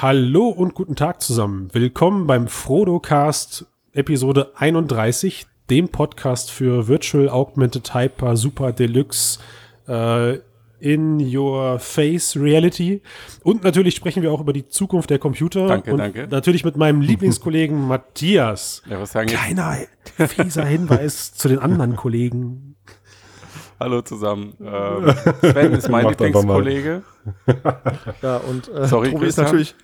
Hallo und guten Tag zusammen. Willkommen beim Frodo-Cast Episode 31, dem Podcast für Virtual Augmented Hyper Super Deluxe äh, in Your Face Reality. Und natürlich sprechen wir auch über die Zukunft der Computer. Danke, und danke. Natürlich mit meinem Lieblingskollegen Matthias. Ja, was sagen jetzt? Kleiner fieser Hinweis zu den anderen Kollegen. Hallo zusammen. Ähm, Sven ist mein. Lieblingskollege. Ja, und äh, Sorry, Tobi ist natürlich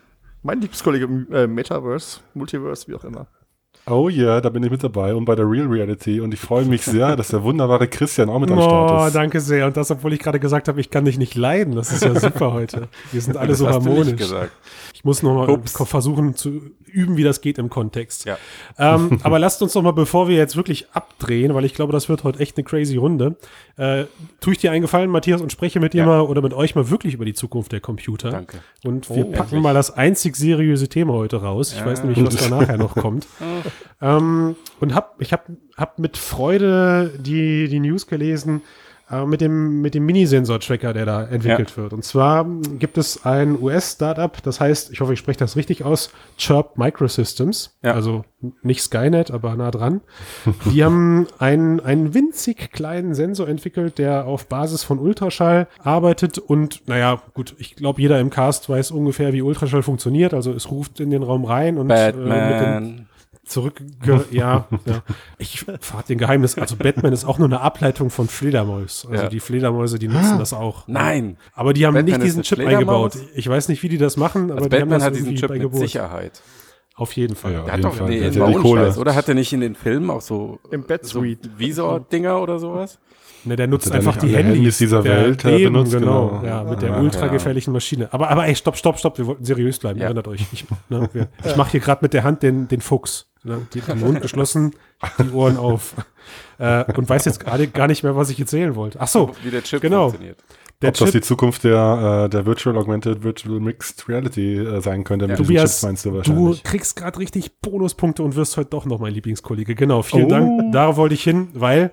mein Lieblingskollege im äh, Metaverse, Multiverse, wie auch immer. Oh ja, da bin ich mit dabei und bei der Real Reality und ich freue mich sehr, dass der wunderbare Christian auch mit am Start Oh, ist. danke sehr. Und das, obwohl ich gerade gesagt habe, ich kann dich nicht leiden. Das ist ja super heute. Wir sind alle so hast du nicht harmonisch. Ich muss noch mal Ups. versuchen zu üben, wie das geht im Kontext. Ja. Ähm, aber lasst uns doch mal, bevor wir jetzt wirklich abdrehen, weil ich glaube, das wird heute echt eine crazy Runde, äh, tue ich dir einen Gefallen, Matthias, und spreche mit dir Ja. mal oder mit euch mal wirklich über die Zukunft der Computer. Danke. Und wir Oh, packen endlich. mal das einzig seriöse Thema heute raus. Ich Ja. weiß nämlich, was da nachher noch kommt. ähm, und hab, ich habe hab mit Freude die, die News gelesen äh, mit dem, mit dem Minisensor-Tracker, der da entwickelt wird. Und zwar gibt es ein US-Startup, das heißt, ich hoffe, ich spreche das richtig aus, Chirp Microsystems. Ja. Also nicht Skynet, aber nah dran. Die haben einen, einen winzig kleinen Sensor entwickelt, der auf Basis von Ultraschall arbeitet und naja, gut, ich glaube, jeder im Cast weiß ungefähr, wie Ultraschall funktioniert. Also es ruft in den Raum rein und äh, mit dem Batman. Zurück, ja, ja. Ich verrate den Geheimnis. Also Batman ist auch nur eine Ableitung von Fledermaus. Also Ja. die Fledermäuse, die nutzen das auch. Nein. Aber die haben Batman nicht diesen Chip Fledermaus? eingebaut. Ich weiß nicht, wie die das machen, aber Also die haben Batman das hat diesen Chip mit Geburt. Sicherheit. Auf jeden Fall. Ja, Der auf hat jeden doch, Fall. nee, Der hat ja die Kohle. Scheiß, oder? Hat er nicht in den Filmen auch so, Im so Batsuite. Visor-Dinger oder sowas? Ne, der nutzt einfach die Handys, Handys dieser der Welt, äh, eben, benutzt, genau. genau. Ja, mit der Ah, ultra ja. gefährlichen Maschine. Aber, aber ey, stopp, stopp, stopp, wir wollten seriös bleiben, Ja. erinnert euch. Ich, ne, wir, ich mache hier gerade mit der Hand den, den Fuchs. Ne, die, den Mund geschlossen, die Ohren auf. Äh, und weiß jetzt gerade gar nicht mehr, was ich erzählen wollte. Ach so, Wie der Chip genau. funktioniert. der Ob das die Chip, Zukunft der, äh, der Virtual Augmented Virtual Mixed Reality äh, sein könnte mit diesen Tobias, Chips, meinst du du wahrscheinlich. kriegst gerade richtig Bonuspunkte und wirst heute doch noch mein Lieblingskollege. Genau, vielen Oh. Dank. Darauf wollte ich hin, weil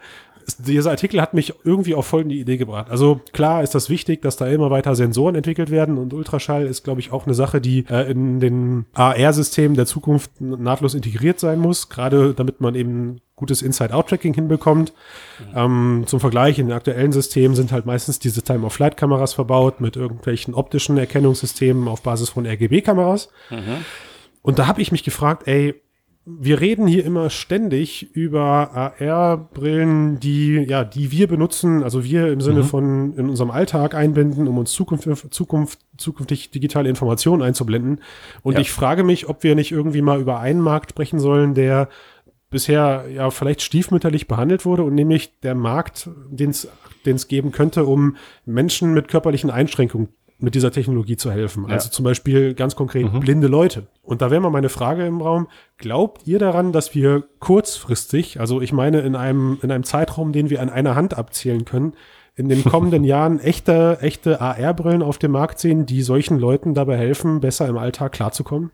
dieser Artikel hat mich irgendwie auf folgende Idee gebracht. Also klar ist das wichtig, dass da immer weiter Sensoren entwickelt werden und Ultraschall ist, glaube ich, auch eine Sache, die äh, in den AR-Systemen der Zukunft nahtlos integriert sein muss, gerade damit man eben gutes Inside-Out-Tracking hinbekommt. Ähm, zum Vergleich, in den aktuellen Systemen sind halt meistens diese Time-of-Flight-Kameras verbaut mit irgendwelchen optischen Erkennungssystemen auf Basis von RGB-Kameras. Und da habe ich mich gefragt, ey, wir reden hier immer ständig über AR-Brillen, die, ja, die wir benutzen, also wir im Sinne von in unserem Alltag einbinden, um uns Zukunft, Zukunft, zukünftig digitale Informationen einzublenden. Und Ja. ich frage mich, ob wir nicht irgendwie mal über einen Markt sprechen sollen, der bisher ja vielleicht stiefmütterlich behandelt wurde und nämlich der Markt, den es geben könnte, um Menschen mit körperlichen Einschränkungen mit dieser Technologie zu helfen. Also zum Beispiel ganz konkret blinde Leute. Und da wäre mal meine Frage im Raum. Glaubt ihr daran, dass wir kurzfristig, also ich meine in einem, in einem Zeitraum, den wir an einer Hand abzählen können, in den kommenden Jahren echte, echte AR-Brillen auf dem Markt sehen, die solchen Leuten dabei helfen, besser im Alltag klarzukommen?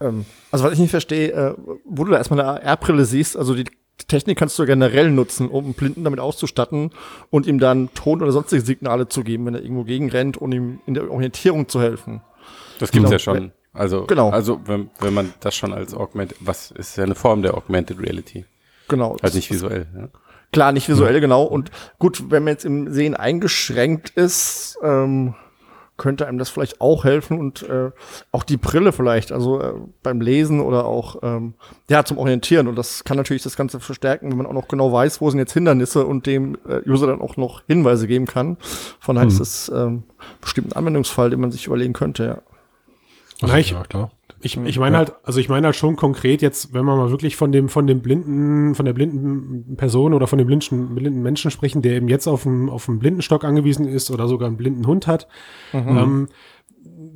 Ähm, also was ich nicht verstehe, äh, wo du da erstmal eine AR-Brille siehst, also die Technik kannst du generell nutzen, um einen Blinden damit auszustatten und ihm dann Ton oder sonstige Signale zu geben, wenn er irgendwo gegenrennt und ihm in der Orientierung zu helfen. Das gibt's Genau. ja schon. Also, Genau. also wenn, wenn man das schon als Augmented, was ist ja eine Form der Augmented Reality. Genau. Halt nicht visuell. Ja? Klar, nicht visuell, genau. Und gut, wenn man jetzt im Sehen eingeschränkt ist, ähm, könnte einem das vielleicht auch helfen und äh, auch die Brille vielleicht, also äh, beim Lesen oder auch ähm, ja zum Orientieren. Und das kann natürlich das Ganze verstärken, wenn man auch noch genau weiß, wo sind jetzt Hindernisse und dem äh, User dann auch noch Hinweise geben kann. Von daher ist das ähm, bestimmt ein Anwendungsfall, den man sich überlegen könnte, ja. Ich, ja, klar. Ich, ich meine halt, also ich meine halt schon konkret jetzt, wenn wir mal wirklich von dem, von dem blinden, von der blinden Person oder von dem blinden, blinden Menschen sprechen, der eben jetzt auf einen, auf einen Blindenstock angewiesen ist oder sogar einen blinden Hund hat, ähm,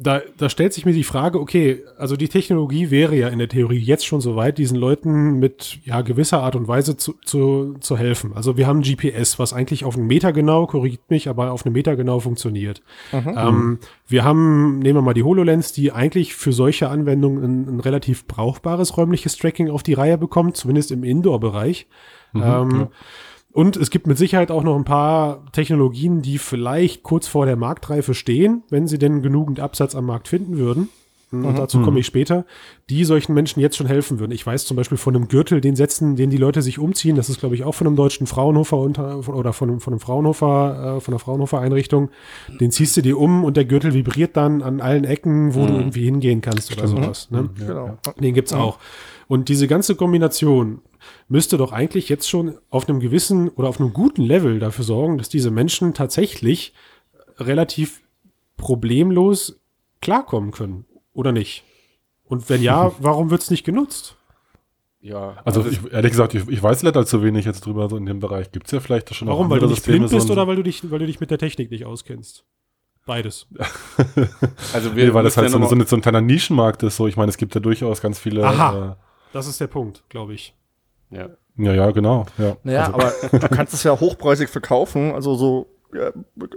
da, da stellt sich mir die Frage, okay, also die Technologie wäre ja in der Theorie jetzt schon so weit, diesen Leuten mit ja gewisser Art und Weise zu, zu, zu helfen. Also wir haben GPS, was eigentlich auf einen Meter genau, korrigiert mich, aber auf einen Meter genau funktioniert. Ähm, wir haben, nehmen wir mal die HoloLens, die eigentlich für solche Anwendungen ein, ein relativ brauchbares räumliches Tracking auf die Reihe bekommt, zumindest im Indoor-Bereich. ähm, Und es gibt mit Sicherheit auch noch ein paar Technologien, die vielleicht kurz vor der Marktreife stehen, wenn sie denn genügend Absatz am Markt finden würden. Und dazu komme ich später, die solchen Menschen jetzt schon helfen würden. Ich weiß zum Beispiel von einem Gürtel, den setzen, den die Leute sich umziehen. Das ist, glaube ich, auch von einem deutschen Fraunhofer unter, oder von einem, von einem Fraunhofer, äh, von einer Fraunhofer Einrichtung. Den ziehst du dir um und der Gürtel vibriert dann an allen Ecken, wo du irgendwie hingehen kannst oder sowas. Ne? Genau. Den gibt's auch. Und diese ganze Kombination müsste doch eigentlich jetzt schon auf einem gewissen oder auf einem guten Level dafür sorgen, dass diese Menschen tatsächlich relativ problemlos klarkommen können. Oder nicht? Und wenn ja, warum wird's nicht genutzt? Ja, Also ich, ehrlich gesagt, ich, ich weiß leider zu wenig jetzt drüber so in dem Bereich. Gibt es ja vielleicht schon Warum? Weil du nicht blind bist so oder weil du dich, weil du dich mit der Technik nicht auskennst? Beides. also wir Nee, weil das halt so, ja eine, so, noch eine, so ein kleiner Nischenmarkt ist. So, ich meine, es gibt ja durchaus ganz viele. Aha. Das ist der Punkt, glaube ich. Ja. Ja, ja, genau. Ja. Naja, Also- aber du kannst es ja hochpreisig verkaufen. Also so äh,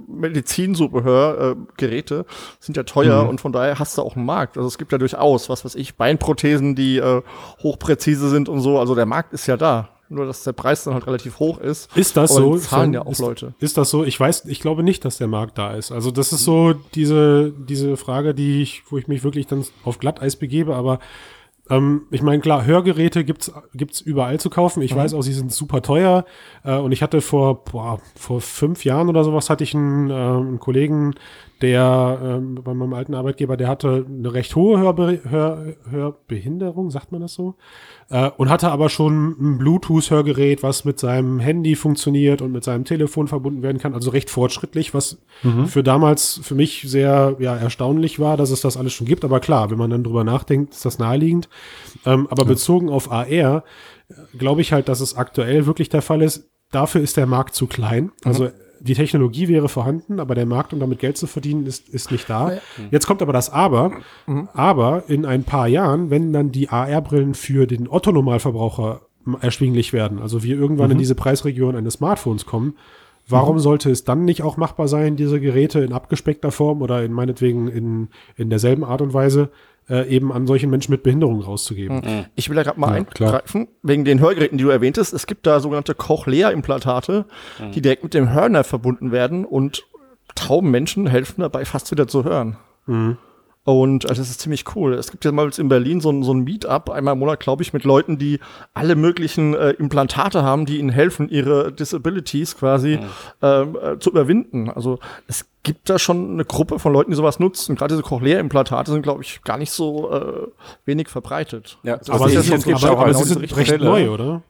Medizinzubehör, äh, Geräte sind ja teuer Mhm. und von daher hast du auch einen Markt. Also es gibt ja durchaus, was weiß ich, Beinprothesen, die äh, hochpräzise sind und so. Also der Markt ist ja da. Nur, dass der Preis dann halt relativ hoch ist. Ist das Aber so? zahlen ja auch ist, Leute. Ist das so? Ich weiß, ich glaube nicht, dass der Markt da ist. Also das ist so diese, diese Frage, die ich, wo ich mich wirklich dann auf Glatteis begebe, aber ähm, ich meine, klar, Hörgeräte gibt's gibt's überall zu kaufen. Ich weiß auch, sie sind super teuer. Äh, und ich hatte vor, boah, vor fünf Jahren oder sowas hatte ich einen, äh, einen Kollegen, der ähm, bei meinem alten Arbeitgeber, der hatte eine recht hohe Hörbe Hör Hörbehinderung, sagt man das so? Äh, und hatte aber schon ein Bluetooth-Hörgerät, was mit seinem Handy funktioniert und mit seinem Telefon verbunden werden kann. Also recht fortschrittlich, was für damals für mich sehr ja, erstaunlich war, dass es das alles schon gibt. Aber klar, wenn man dann drüber nachdenkt, ist das naheliegend. Ähm, aber bezogen auf AR äh, glaube ich halt, dass es aktuell wirklich der Fall ist. Dafür ist der Markt zu klein. Also die Technologie wäre vorhanden, aber der Markt, um damit Geld zu verdienen, ist, ist nicht da. Jetzt kommt aber das Aber. Aber in ein paar Jahren, wenn dann die AR-Brillen für den Otto-Normalverbraucher erschwinglich werden, also wir irgendwann in diese Preisregion eines Smartphones kommen, warum sollte es dann nicht auch machbar sein, diese Geräte in abgespeckter Form oder in meinetwegen in, in derselben Art und Weise äh, eben an solchen Menschen mit Behinderung rauszugeben? Ich will da gerade mal Ja, klar. eingreifen, wegen den Hörgeräten, die du erwähntest. Es gibt da sogenannte Cochlea-Implantate, die direkt mit dem Hörner verbunden werden und tauben Menschen helfen dabei, fast wieder zu hören. Und äh, das ist ziemlich cool. Es gibt ja mal in Berlin so ein, so ein Meetup, einmal im Monat, glaube ich, mit Leuten, die alle möglichen äh, Implantate haben, die ihnen helfen, ihre Disabilities quasi ähm, äh, zu überwinden. Also es gibt da schon eine Gruppe von Leuten, die sowas nutzen. Gerade diese Cochlea-Implantate sind, glaube ich, gar nicht so äh, wenig verbreitet. Ja, Also Aber, das ist aber, aber genau sind recht Brille. neu, oder?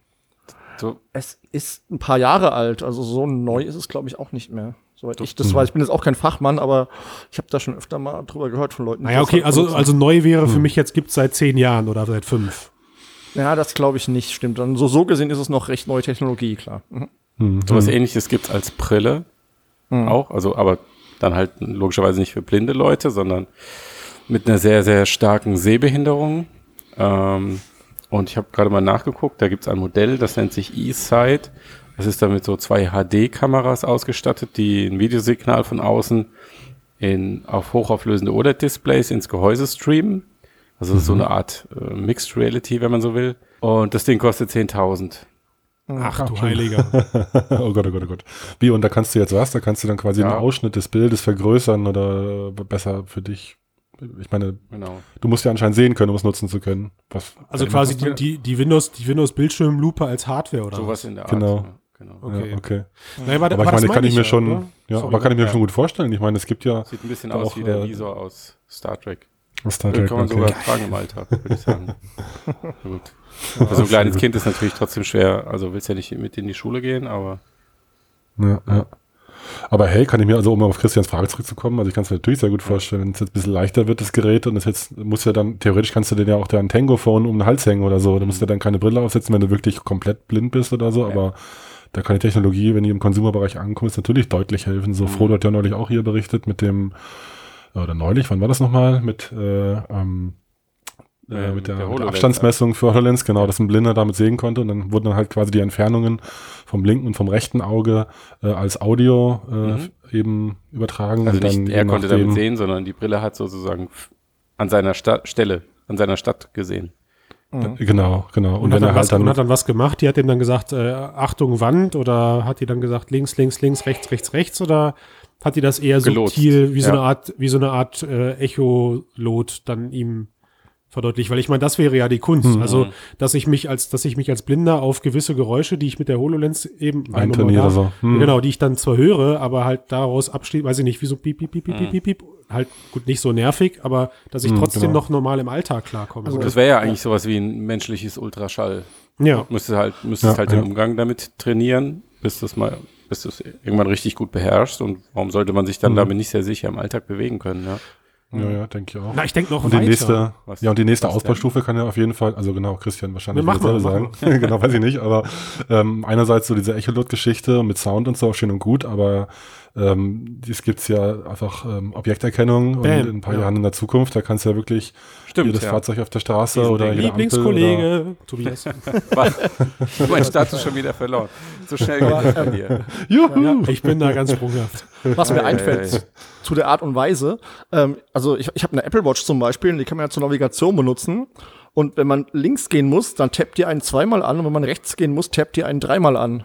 So, Es ist ein paar Jahre alt, also so neu ist es, glaube ich, auch nicht mehr. Soweit ich das weiß. Ich bin jetzt auch kein Fachmann, aber ich habe da schon öfter mal drüber gehört von Leuten. Naja, okay, halt also, also neu wäre für mich jetzt gibt's seit zehn Jahren oder seit fünf. Ja, das glaube ich nicht, stimmt. Dann so, so gesehen ist es noch recht neue Technologie, klar. Mhm. sowas ähnliches gibt's als Brille auch, also aber dann halt logischerweise nicht für blinde Leute, sondern mit einer sehr, sehr starken Sehbehinderung. Ähm, und ich habe gerade mal nachgeguckt, da gibt's ein Modell, das nennt sich eSight. Das ist dann mit so zwei HD-Kameras ausgestattet, die ein Videosignal von außen in, auf hochauflösende OLED-Displays ins Gehäuse streamen. Also so eine Art äh, Mixed Reality, wenn man so will. Und das Ding kostet 10.000. Ach du Heiliger. oh Gott, oh Gott, oh Gott. Wie, und da kannst du jetzt was? Da kannst du dann quasi Ja. einen Ausschnitt des Bildes vergrößern oder besser für dich. Ich meine, Genau. du musst ja anscheinend sehen können, um es nutzen zu können. Was, Also quasi die, die, die Windows, die Windows Bildschirmlupe als Hardware oder Sowas in der Art. Genau. Ja, genau. Okay. Ja, okay. Naja, war, Aber war ich das meine, kann ich mir ja, schon, oder? ja, Sorry, aber kann ich mir ja. schon gut vorstellen. Ich meine, es gibt ja Sieht ein bisschen Auch, aus wie der äh, Visor aus Star Trek. Star Den Trek, kann man okay. sogar tragen im Alltag, würde ich sagen. Gut. Für so ein kleines Kind ist natürlich trotzdem schwer. Also willst ja nicht mit in die Schule gehen, aber Ja, ja. Aber hey, kann ich mir, also um auf Christians Frage zurückzukommen, also ich kann es mir natürlich sehr gut vorstellen, wenn es jetzt ein bisschen leichter wird, das Gerät, und es jetzt muss ja dann, theoretisch kannst du den ja auch dein Tango-Phone um den Hals hängen oder so. Da musst du dann keine Brille aufsetzen, wenn du wirklich komplett blind bist oder so, aber da kann die Technologie, wenn die im Konsumerbereich ankommt, natürlich deutlich helfen. So Frodo hat ja neulich auch hier berichtet mit dem, oder neulich, wann war das nochmal? Mit, äh, ähm, äh, Ähm, mit der, der der Abstandsmessung für HoloLens, genau, dass ein Blinder damit sehen konnte und dann wurden dann halt quasi die Entfernungen vom linken und vom rechten Auge äh, als Audio äh, eben übertragen. also nicht er konnte damit sehen, sondern die Brille hat sozusagen an seiner Sta Stelle, an seiner Stadt gesehen. Genau, genau. Und, hat, dann was, und hat dann was gemacht. Die hat ihm dann gesagt, äh, Achtung, Wand oder hat die dann gesagt, links, links, links, rechts, rechts, rechts oder hat die das eher Gelotst. subtil, wie so Ja. eine Art, wie so eine Art äh, Echolot dann ihm verdeutlicht, weil ich meine, das wäre ja die Kunst. Mhm. Also, dass ich mich als, dass ich mich als Blinder auf gewisse Geräusche, die ich mit der HoloLens eben Eintrainiere so. Hm. Genau, die ich dann zwar höre, aber halt daraus abschließe, weiß ich nicht, wie so piep, piep, piep, piep, piep, piep, piep, halt gut nicht so nervig, aber dass ich Hm, trotzdem genau. noch normal im Alltag klarkomme. Also das wäre ja eigentlich sowas wie ein menschliches Ultraschall. ja. Müsstest halt, müsstest Ja, halt ja. den Umgang damit trainieren, bis das mal, bis du es irgendwann richtig gut beherrschst. Und warum sollte man sich Mhm. dann damit nicht sehr sicher im Alltag bewegen können? Ja? Ja, ja, denke ich auch. Na, ich denke noch Und die weiter. nächste, Was- ja, und die nächste Ausbaustufe kann ja auf jeden Fall, also genau, Christian wahrscheinlich mal, selber sagen. genau, weiß ich nicht, aber ähm, einerseits so diese Echolot-Geschichte mit Sound und so schön und gut, aber ähm, es gibt's ja einfach ähm, Objekterkennung und in ein paar ja. Jahren in der Zukunft, da kannst du ja wirklich Stimmt, jedes ja. Fahrzeug auf der Straße oder jede Ampel Oder, Lieblingskollege, Tobias. mein Status schon wieder verloren. So schnell geht das bei dir. Juhu! ja, ich bin da ganz sprunghaft. Was mir Ei, ei, einfällt ei. zu der Art und Weise, ähm, also ich, ich habe eine Apple Watch zum Beispiel, und die kann man ja zur Navigation benutzen. Und wenn man links gehen muss, dann tappt ihr einen zweimal an und wenn man rechts gehen muss, tappt ihr einen dreimal an.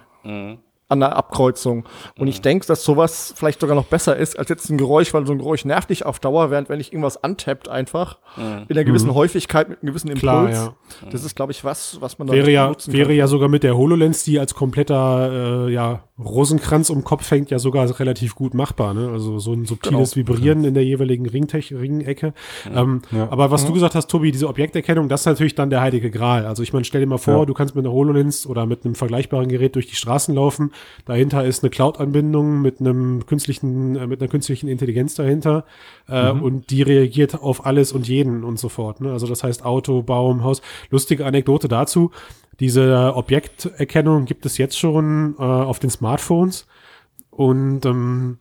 An der Abkreuzung. Und ich denke, dass sowas vielleicht sogar noch besser ist als jetzt ein Geräusch, weil so ein Geräusch nervt dich auf Dauer, während wenn ich irgendwas antappt einfach in einer gewissen Häufigkeit mit einem gewissen Impuls. Klar, ja. Das ist, glaube ich, was, was man da Wäre ja, nutzen wäre kann. ja sogar mit der HoloLens, die als kompletter äh, ja, Rosenkranz um Kopf hängt, ja sogar relativ gut machbar. Ne? Also so ein subtiles Genau. Vibrieren in der jeweiligen Ringtech Ringecke. Ähm, Ja. Aber was du gesagt hast, Tobi, diese Objekterkennung, das ist natürlich dann der heilige Gral. Also ich meine, stell dir mal vor, Ja. du kannst mit einer HoloLens oder mit einem vergleichbaren Gerät durch die Straßen laufen. Dahinter ist eine Cloud-Anbindung mit einem künstlichen, äh, mit einer künstlichen Intelligenz dahinter äh, und die reagiert auf alles und jeden und so fort. Ne? Also das heißt Auto, Baum, Haus. Lustige Anekdote dazu. Diese Objekterkennung gibt es jetzt schon äh, auf den Smartphones und ähm,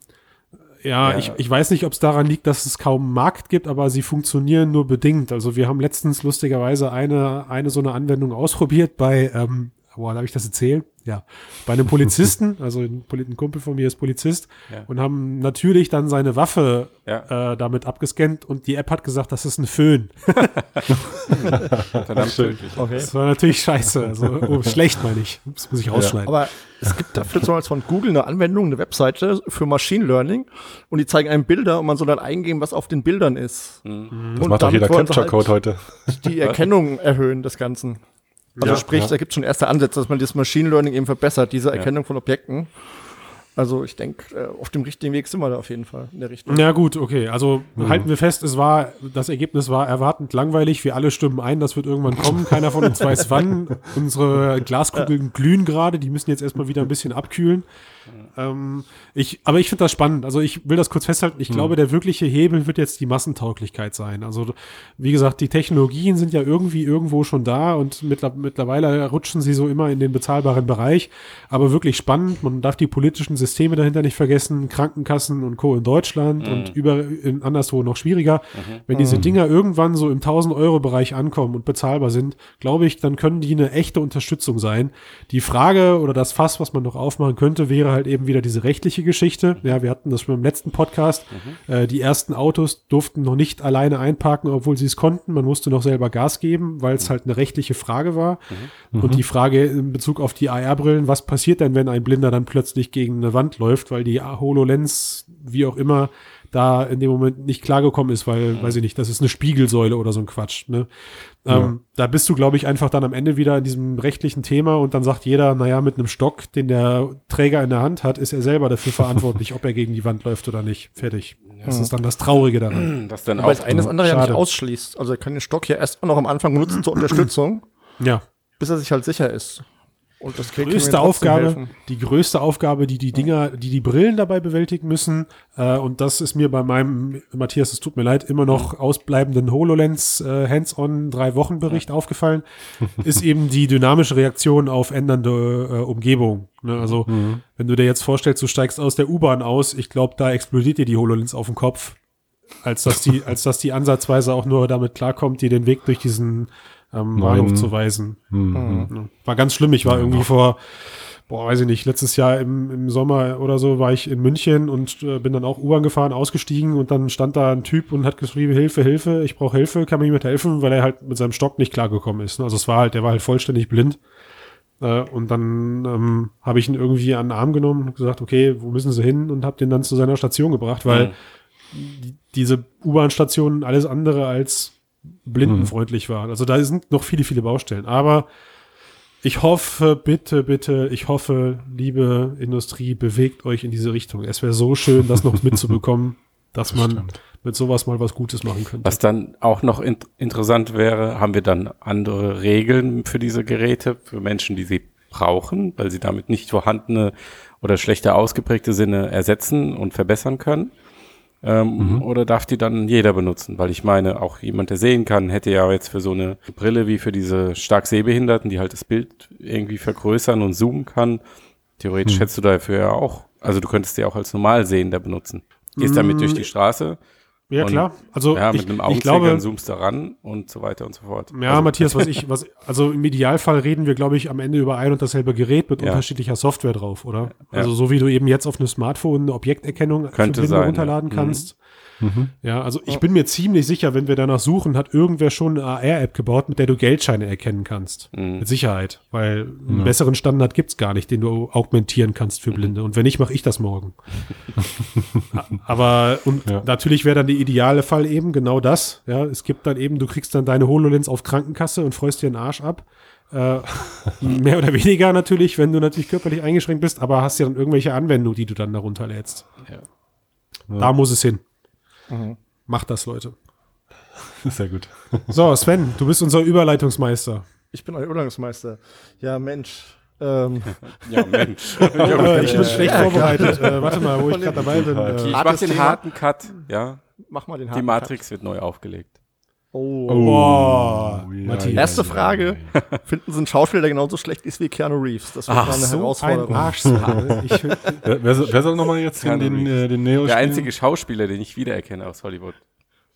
ja, Ja. Ich, ich weiß nicht, ob es daran liegt, dass es kaum Markt gibt, aber sie funktionieren nur bedingt. Also wir haben letztens lustigerweise eine, eine so eine Anwendung ausprobiert bei, ähm, boah, darf ich das erzählen? Ja, bei einem Polizisten, also ein, Poli- ein Kumpel von mir ist Polizist Ja. und haben natürlich dann seine Waffe Ja. äh, damit abgescannt und die App hat gesagt, das ist ein Föhn. Verdammt tödlich. Okay. Das war natürlich scheiße, also oh, schlecht meine ich. Das muss ich rausschneiden. Aber es gibt dafür zum Beispiel von Google eine Anwendung, eine Webseite für Machine Learning und die zeigen einem Bilder und man soll dann eingeben, was auf den Bildern ist. Das Und macht doch jeder sie Capture-Code heute. halt die Erkennung erhöhen des Ganzen. Also Ja, sprich, ja. da gibt es schon erste Ansätze, dass man das Machine Learning eben verbessert, diese Erkennung von Objekten. Also ich denke, äh, auf dem richtigen Weg sind wir da auf jeden Fall in der Richtung. Ja gut, okay. Also halten wir fest, es war, das Ergebnis war erwartend langweilig. Wir alle stimmen ein, das wird irgendwann kommen. Keiner von uns weiß wann. Unsere Glaskugeln glühen gerade, die müssen jetzt erstmal wieder ein bisschen abkühlen. Ähm, ich, aber ich finde das spannend. Also ich will das kurz festhalten. Ich glaube, der wirkliche Hebel wird jetzt die Massentauglichkeit sein. Also wie gesagt, die Technologien sind ja irgendwie irgendwo schon da und mittler, mittlerweile rutschen sie so immer in den bezahlbaren Bereich. Aber wirklich spannend. Man darf die politischen Systeme dahinter nicht vergessen. Krankenkassen und Co. in Deutschland und über in anderswo noch schwieriger. Wenn diese Dinger irgendwann so im 1000-Euro-Bereich ankommen und bezahlbar sind, glaube ich, dann können die eine echte Unterstützung sein. Die Frage oder das Fass, was man noch aufmachen könnte, wäre halt eben wieder diese rechtliche Geschichte. Ja, wir hatten das schon im letzten Podcast. Äh, die ersten Autos durften noch nicht alleine einparken, obwohl sie es konnten. Man musste noch selber Gas geben, weil es halt eine rechtliche Frage war. Und die Frage in Bezug auf die AR-Brillen, was passiert denn, wenn ein Blinder dann plötzlich gegen eine Wand läuft, weil die HoloLens, wie auch immer, da in dem Moment nicht klargekommen ist, weil, weiß ich nicht, das ist eine Spiegelsäule oder so ein Quatsch. Ne? Ähm, da bist du, glaube ich, einfach dann am Ende wieder in diesem rechtlichen Thema und dann sagt jeder, naja, mit einem Stock, den der Träger in der Hand hat, ist er selber dafür verantwortlich, ob er gegen die Wand läuft oder nicht. Fertig. Das ist dann das Traurige daran. Das dann Aber auch. das eine das andere ja Schade. nicht ausschließt. Also er kann den Stock ja erst noch am Anfang benutzen zur Unterstützung, Ja. bis er sich halt sicher ist. Und das größte Aufgabe, die größte Aufgabe, die die Dinger, die die Brillen dabei bewältigen müssen, äh, und das ist mir bei meinem, Matthias, es tut mir leid, immer noch ausbleibenden HoloLens äh, Hands-on drei Wochen Bericht aufgefallen, ist eben die dynamische Reaktion auf ändernde äh, Umgebung. Ne? Also, wenn du dir jetzt vorstellst, du steigst aus der U-Bahn aus, ich glaube, da explodiert dir die HoloLens auf den Kopf, als dass die, als dass die ansatzweise auch nur damit klarkommt, dir den Weg durch diesen ähm, Bahnhof zu weisen. Mhm. Ja. War ganz schlimm. Ich war irgendwie vor, boah, weiß ich nicht, letztes Jahr im, im Sommer oder so war ich in München und äh, bin dann auch U-Bahn gefahren, ausgestiegen und dann stand da ein Typ und hat geschrieben, Hilfe, Hilfe, ich brauche Hilfe, kann mir jemand helfen, weil er halt mit seinem Stock nicht klargekommen ist. ne? Also es war halt, der war halt vollständig blind. Äh, und dann ähm, habe ich ihn irgendwie an den Arm genommen und gesagt, okay, wo müssen Sie hin? Und habe den dann zu seiner Station gebracht, weil die, diese U-Bahn-Stationen alles andere als blindenfreundlich waren. Also da sind noch viele, viele Baustellen. Aber ich hoffe, bitte, bitte, ich hoffe, liebe Industrie, bewegt euch in diese Richtung. Es wäre so schön, das noch mitzubekommen, dass man stimmt. mit sowas mal was Gutes machen könnte. Was dann auch noch in interessant wäre, haben wir dann andere Regeln für diese Geräte, für Menschen, die sie brauchen, weil sie damit nicht vorhandene oder schlechter ausgeprägte Sinne ersetzen und verbessern können? Ähm, Oder darf die dann jeder benutzen? Weil ich meine, auch jemand, der sehen kann, hätte ja jetzt für so eine Brille wie für diese stark Sehbehinderten, die halt das Bild irgendwie vergrößern und zoomen kann, theoretisch hättest du dafür ja auch, also du könntest die auch als Normalsehender benutzen. Gehst damit durch die Straße, ja, und- klar. Also ja, ich, mit einem Augenzwinkern glaube, zoomst du ran und so weiter und so fort. Ja, also, Matthias, was ich, was, also im Idealfall reden wir, glaube ich, am Ende über ein und dasselbe Gerät mit Ja. unterschiedlicher Software drauf, oder? Ja. Also so wie du eben jetzt auf einem Smartphone eine Objekterkennung Könnte sein, runterladen Mhm. Ja, also ich bin mir ziemlich sicher, wenn wir danach suchen, hat irgendwer schon eine AR-App gebaut, mit der du Geldscheine erkennen kannst. Mhm. Mit Sicherheit. Weil einen besseren Standard gibt's gar nicht, den du augmentieren kannst für Blinde. Und wenn nicht, mache ich das morgen. Aber und Ja. natürlich wäre dann der ideale Fall eben genau das. Ja, es gibt dann eben, du kriegst dann deine HoloLens auf Krankenkasse und freust dir den Arsch ab. Äh, mehr oder weniger natürlich, wenn du natürlich körperlich eingeschränkt bist, aber hast ja dann irgendwelche Anwendungen, die du dann darunter lädst. Ja. Da muss es hin. Macht das, Leute. Sehr gut. So, Sven, du bist unser Überleitungsmeister. Ich bin euer Übergangsmeister. Ja, Mensch. Ähm, Ja, Mensch. Äh, ich bin schlecht vorbereitet. Äh, warte mal, wo ich gerade dabei bin. Ich Äh, mach Hartes den harten Cut, ja. mach mal den Die harten Matrix wird neu aufgelegt. Oh. Ja, Matthias. ja, Erste ja, Frage. Finden Sie einen Schauspieler, der genauso schlecht ist wie Keanu Reeves? Das wird Ach, mal eine so ein Herausforderung. Arschsahne. Ich, Wer, wer, soll- wer soll nochmal jetzt den, Keanu den, Reeves. äh, den Neo Der spielen? einzige Schauspieler, den ich wiedererkenne aus Hollywood.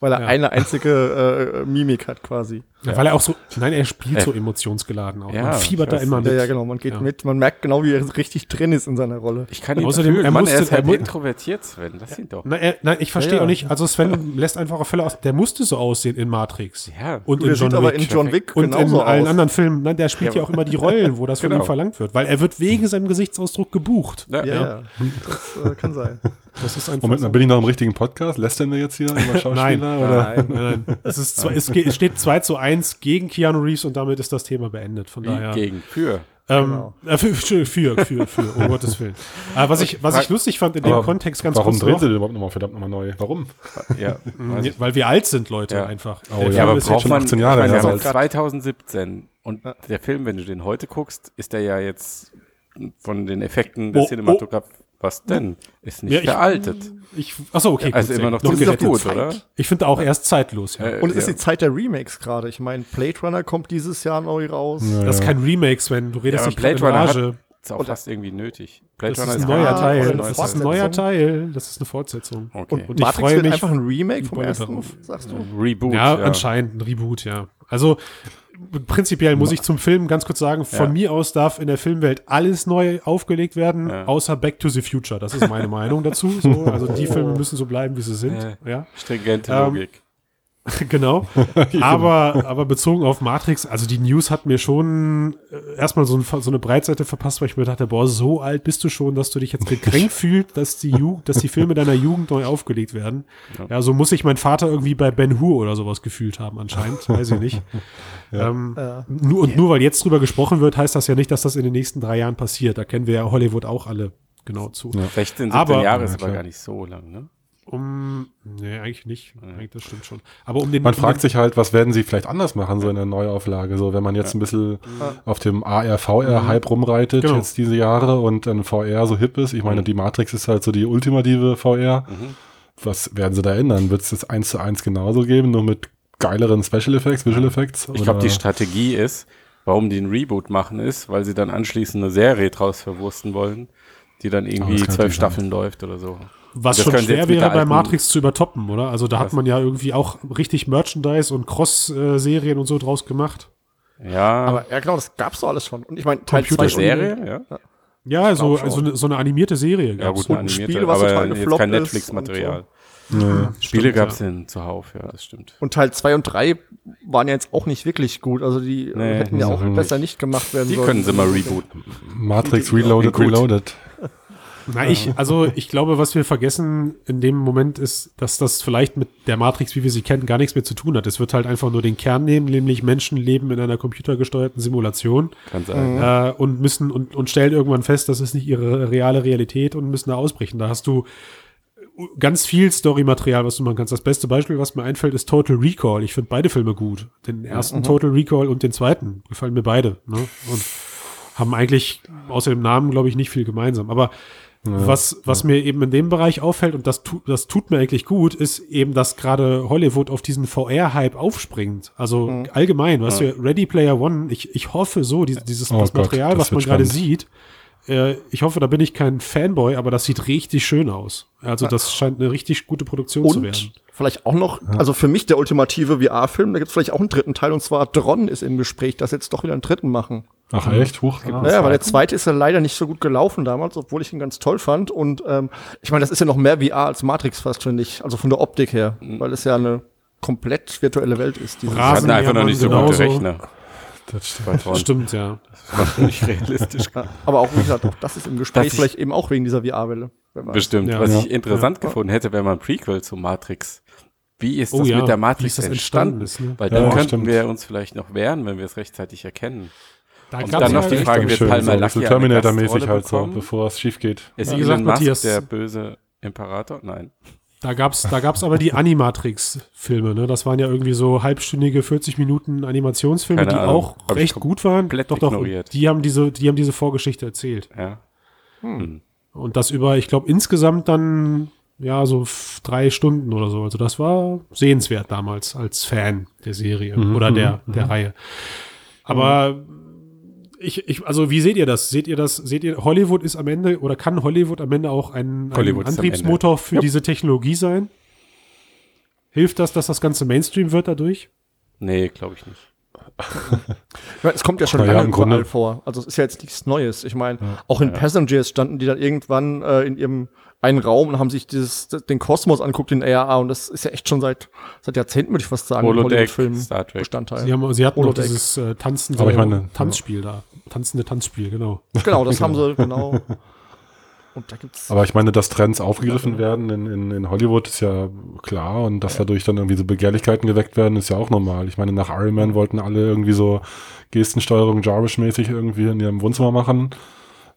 Weil er Ja. eine einzige äh, Mimik hat quasi. ja, weil er auch so, nein, er spielt Äh, so emotionsgeladen auch. ja, Man fiebert da immer nicht. mit. Ja, genau. Man geht Ja. mit. Man merkt genau, wie er richtig drin ist in seiner Rolle. Ich kann ihn Außerdem, fühlen. er Mann, musste- er ist halt er introvertiert, Sven. Lass ihn doch. Nein, er, nein, ich verstehe Ja, ja. auch nicht. Also Sven lässt einfach auf Fälle aus. Der musste so aussehen in Matrix. Ja. Und in John Wick. in John Wick und in allen aus. anderen Filmen. Nein, der spielt ja, Ja. auch immer die Rollen, wo das von Genau. ihm verlangt wird. Weil er wird wegen seinem Gesichtsausdruck gebucht. Ja, Ja. Das äh, kann sein. Das ist einfach Moment, so. mal, bin ich noch im richtigen Podcast? Lässt er mir jetzt hier über Schauspieler? Nein, oder? nein, nein, nein. Es, ist zwei, es, steht 2 zu 1 gegen Keanu Reeves und damit ist das Thema beendet. Von Wie daher. gegen, für. Ähm, Genau. äh, für, für, für, für, für, um Gottes Willen. Äh, was, ich, was ich lustig fand in dem Aber Kontext ganz Warum kurz drehen noch, sie den überhaupt nochmal verdammt nochmal neu? Warum? Ja, weiß ich. weil wir alt sind, Leute, Ja. einfach. Oh, Der ja, Film aber ist braucht schon man, 18 Jahre ich meine, her, wir haben also. 2017 und der Film, wenn du den heute guckst, ist der ja jetzt von den Effekten der Oh, Cinematograph, was denn? Ist nicht Ja, ich- veraltet. Ich, achso, okay. also gut, immer noch noch ist ziemlich gut, oder? Zeit. Ich finde auch erst zeitlos. Ja. Äh, Und es ist ja. die Zeit der Remakes gerade. Ich meine, Blade Runner kommt dieses Jahr neu raus. Das ist kein Remake, Sven. Du redest Ja, nicht Blade Runner Rage. ist auch fast irgendwie nötig. Blade Das ist Runner ein neuer Teil. oder Das ist ein neuer Teil. Das ist eine Fortsetzung. Okay. Und, Und ich Matrix freue wird mich einfach ein Remake vom ersten, sagst du? Reboot. Ja, anscheinend ein Reboot, ja. Also prinzipiell muss ich zum Film ganz kurz sagen, von Ja. mir aus darf in der Filmwelt alles neu aufgelegt werden, Ja. außer Back to the Future. Das ist meine Meinung dazu. So, also die Filme müssen so bleiben, wie sie sind. Ja. Stringente Ähm, Logik. genau. aber, aber bezogen auf Matrix, also die News hat mir schon äh, erstmal so, ein, so eine Breitseite verpasst, weil ich mir dachte, boah, so alt bist du schon, dass du dich jetzt gekränkt fühlst, dass die, Ju dass die Filme deiner Jugend neu aufgelegt werden. Ja. so muss sich mein Vater irgendwie bei Ben Hur oder sowas gefühlt haben anscheinend, weiß ich nicht. Ähm, Ja. nur, und nur weil jetzt drüber gesprochen wird, heißt das ja nicht, dass das in den nächsten drei Jahren passiert. Da kennen wir ja Hollywood auch alle genau zu. 16, 17 aber- Jahre Ja, ist aber gar nicht so lang, ne? Um, nee, eigentlich nicht. Eigentlich, das stimmt schon. Aber um den, Man um fragt den, sich halt, was werden sie vielleicht anders machen, so in der Neuauflage? So, wenn man jetzt ein bisschen auf dem AR-VR-Hype rumreitet, Genau. jetzt diese Jahre und dann VR so hip ist. Ich meine, die Matrix ist halt so die ultimative VR. Was werden sie da ändern? Wird es das eins zu eins genauso geben, nur mit geileren Special Effects, Visual Effects? Ich glaube, die Strategie ist, warum die einen Reboot machen, ist, weil sie dann anschließend eine Serie draus verwursten wollen, die dann Oh, irgendwie zwölf natürlich sein. Staffeln läuft oder so. Was das schon schwer wäre bei Matrix zu übertoppen, oder? Also da hat man ja irgendwie auch richtig Merchandise und Cross-Serien und so draus gemacht. Ja, Aber ja, genau, das gab's doch alles schon. Und ich meine, Teil Computer- 2 Serie, ja. Ja, so, so, eine, so eine animierte Serie. Ja, gab's. gut, eine Und ein animierte, Spiel, was aber total jetzt gefloppt kein Netflix-Material. Ja. Spiele Stimmt, gab's ja. denn zuhauf, ja, das stimmt. Und Teil 2 und 3 waren ja jetzt auch nicht wirklich gut. Also die äh, Nee, hätten ja die auch besser nicht gemacht werden Die sollen. können sie mal rebooten. Matrix Reloaded. Reloaded. Na, ich, also ich glaube, was wir vergessen in dem Moment ist, dass das vielleicht mit der Matrix, wie wir sie kennen, gar nichts mehr zu tun hat. Es wird halt einfach nur den Kern nehmen, nämlich Menschen leben in einer computergesteuerten Simulation Kann sein. äh, und müssen und, und stellen irgendwann fest, das ist nicht ihre reale Realität und müssen da ausbrechen. Da hast du ganz viel Story-Material, was du machen kannst. Das beste Beispiel, was mir einfällt, ist Total Recall. Ich finde beide Filme gut. Den ersten Total Recall und den zweiten gefallen mir beide. Ne? Und haben eigentlich außer dem Namen, glaube ich, nicht viel gemeinsam. Aber was, was mir eben in dem Bereich auffällt, und das, tu, das tut mir eigentlich gut, ist eben, dass gerade Hollywood auf diesen VR-Hype aufspringt. Also allgemein, weißt du, Ready Player One, ich, ich hoffe so, dieses, dieses Oh das Gott, Material, das was man gerade sieht, äh, ich hoffe, da bin ich kein Fanboy, aber das sieht richtig schön aus. Also das scheint eine richtig gute Produktion zu werden. Vielleicht auch noch, also für mich der ultimative VR-Film, da gibt es vielleicht auch einen dritten Teil, und zwar Dron ist im Gespräch, dass jetzt doch wieder einen dritten machen. Ach echt? Huch, gibt Naja, weil der zweite ist ja leider nicht so gut gelaufen damals, obwohl ich ihn ganz toll fand. Und ähm, ich meine, das ist ja noch mehr VR als Matrix fast, finde ich. Also von der Optik her, weil es ja eine komplett virtuelle Welt ist. Rasen- hatten einfach noch nicht so genauso. gute Rechner. das stimmt. Stimmt, ja. Das war nicht realistisch. Aber auch, wie gesagt, auch das ist im Gespräch, vielleicht eben auch wegen dieser VR-Welle. Bestimmt. Ja. Was Ja. ich interessant gefunden hätte, wäre mal ein Prequel zu Matrix. Wie ist Oh das ja, mit der wie Matrix ist das entstanden? entstanden ist, ne? Weil Ja, dann könnten stimmt. wir uns vielleicht noch wehren, wenn wir es rechtzeitig erkennen. Da Und dann noch ja die Frage, wird Palmer so, Lucky Terminator-mäßig halt so, bevor es schief geht. Ist Wie Elon gesagt, Musk Matthias- der böse Imperator? Nein. Da gab's, da gab's aber die Animatrix-Filme, ne? Das waren ja irgendwie so halbstündige 40 Minuten Animationsfilme, Keine die Ahnung. auch Hab recht gut waren. Doch, doch. Die haben diese, die haben diese Vorgeschichte erzählt. Ja. Und das über, ich glaube, insgesamt dann, ja, so drei Stunden oder so. Also das war sehenswert damals als Fan der Serie oder der, der Reihe. Aber ich, ich, also wie seht ihr das? Seht ihr das, seht ihr, Hollywood ist am Ende oder kann Hollywood am Ende auch ein, ein Antriebsmotor für diese Technologie sein? Hilft das, dass das Ganze Mainstream wird dadurch? Nee, glaube ich nicht. Ich meine, es kommt ja schon lange im Grunde- überall vor. Also es ist ja jetzt nichts Neues. Ich meine, auch in Passengers standen die dann irgendwann äh, in ihrem einen Raum und haben sich dieses, den Kosmos anguckt, den ARA. Und das ist ja echt schon seit, seit Jahrzehnten, würde ich fast sagen, Trek. Bestandteil. Sie, haben, sie hatten noch Holodeck. dieses äh, ich meine, Tanzspiel da. Tanzende Tanzspiel, genau. Genau, das haben sie, genau. Und da gibt's Aber ich meine, dass Trends aufgegriffen werden in, in, in Hollywood ist ja klar und dass dadurch dann irgendwie so Begehrlichkeiten geweckt werden, ist ja auch normal. Ich meine, nach Iron Man wollten alle irgendwie so Gestensteuerung Jarvis-mäßig irgendwie in ihrem Wohnzimmer machen